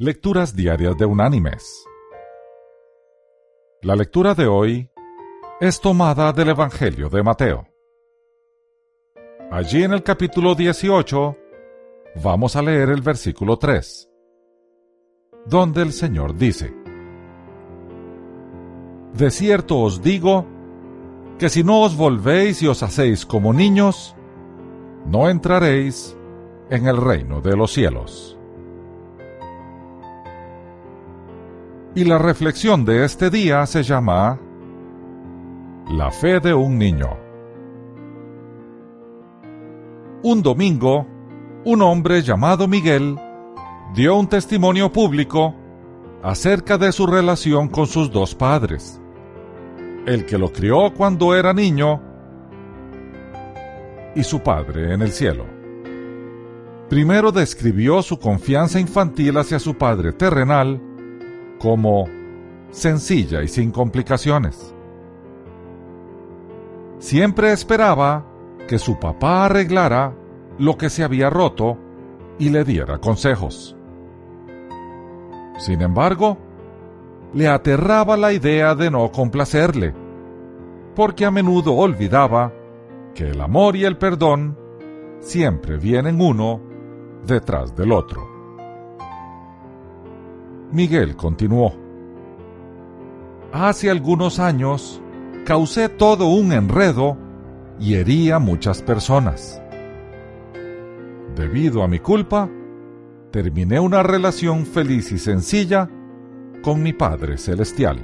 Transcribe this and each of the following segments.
Lecturas Diarias de Unánimes. La lectura de hoy es tomada del Evangelio de Mateo. Allí en el capítulo 18 vamos a leer el versículo 3, donde el Señor dice, De cierto os digo que si no os volvéis y os hacéis como niños, no entraréis en el reino de los cielos. Y la reflexión de este día se llama La fe de un niño. Un domingo, un hombre llamado Miguel dio un testimonio público acerca de su relación con sus dos padres, el que lo crió cuando era niño y su padre en el cielo. Primero describió su confianza infantil hacia su padre terrenal como sencilla y sin complicaciones. Siempre esperaba que su papá arreglara lo que se había roto y le diera consejos. Sin embargo, le aterraba la idea de no complacerle, porque a menudo olvidaba que el amor y el perdón siempre vienen uno detrás del otro. Miguel continuó. Hace algunos años causé todo un enredo y herí a muchas personas. Debido a mi culpa, terminé una relación feliz y sencilla con mi Padre Celestial.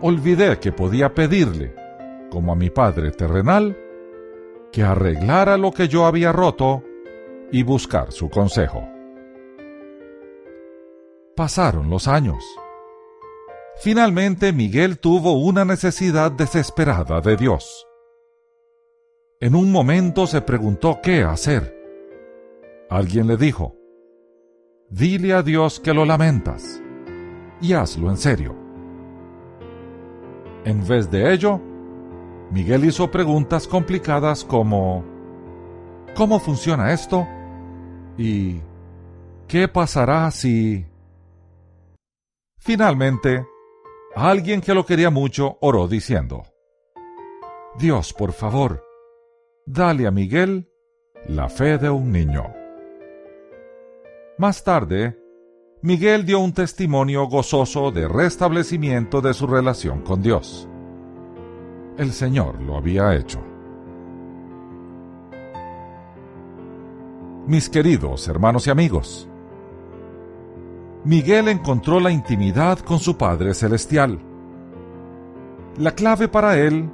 Olvidé que podía pedirle, como a mi Padre terrenal, que arreglara lo que yo había roto y buscar su consejo. Pasaron los años. Finalmente Miguel tuvo una necesidad desesperada de Dios. En un momento se preguntó qué hacer. Alguien le dijo, dile a Dios que lo lamentas y hazlo en serio. En vez de ello, Miguel hizo preguntas complicadas como ¿Cómo funciona esto? ¿Y qué pasará si... Finalmente, alguien que lo quería mucho oró diciendo, Dios, por favor, dale a Miguel la fe de un niño. Más tarde, Miguel dio un testimonio gozoso de restablecimiento de su relación con Dios. El Señor lo había hecho. Mis queridos hermanos y amigos, Miguel encontró la intimidad con su Padre Celestial. La clave para él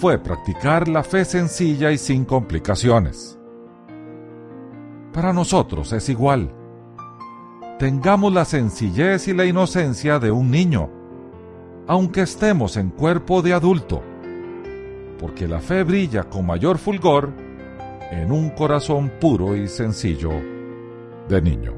fue practicar la fe sencilla y sin complicaciones. Para nosotros es igual. Tengamos la sencillez y la inocencia de un niño, aunque estemos en cuerpo de adulto, porque la fe brilla con mayor fulgor en un corazón puro y sencillo de niño.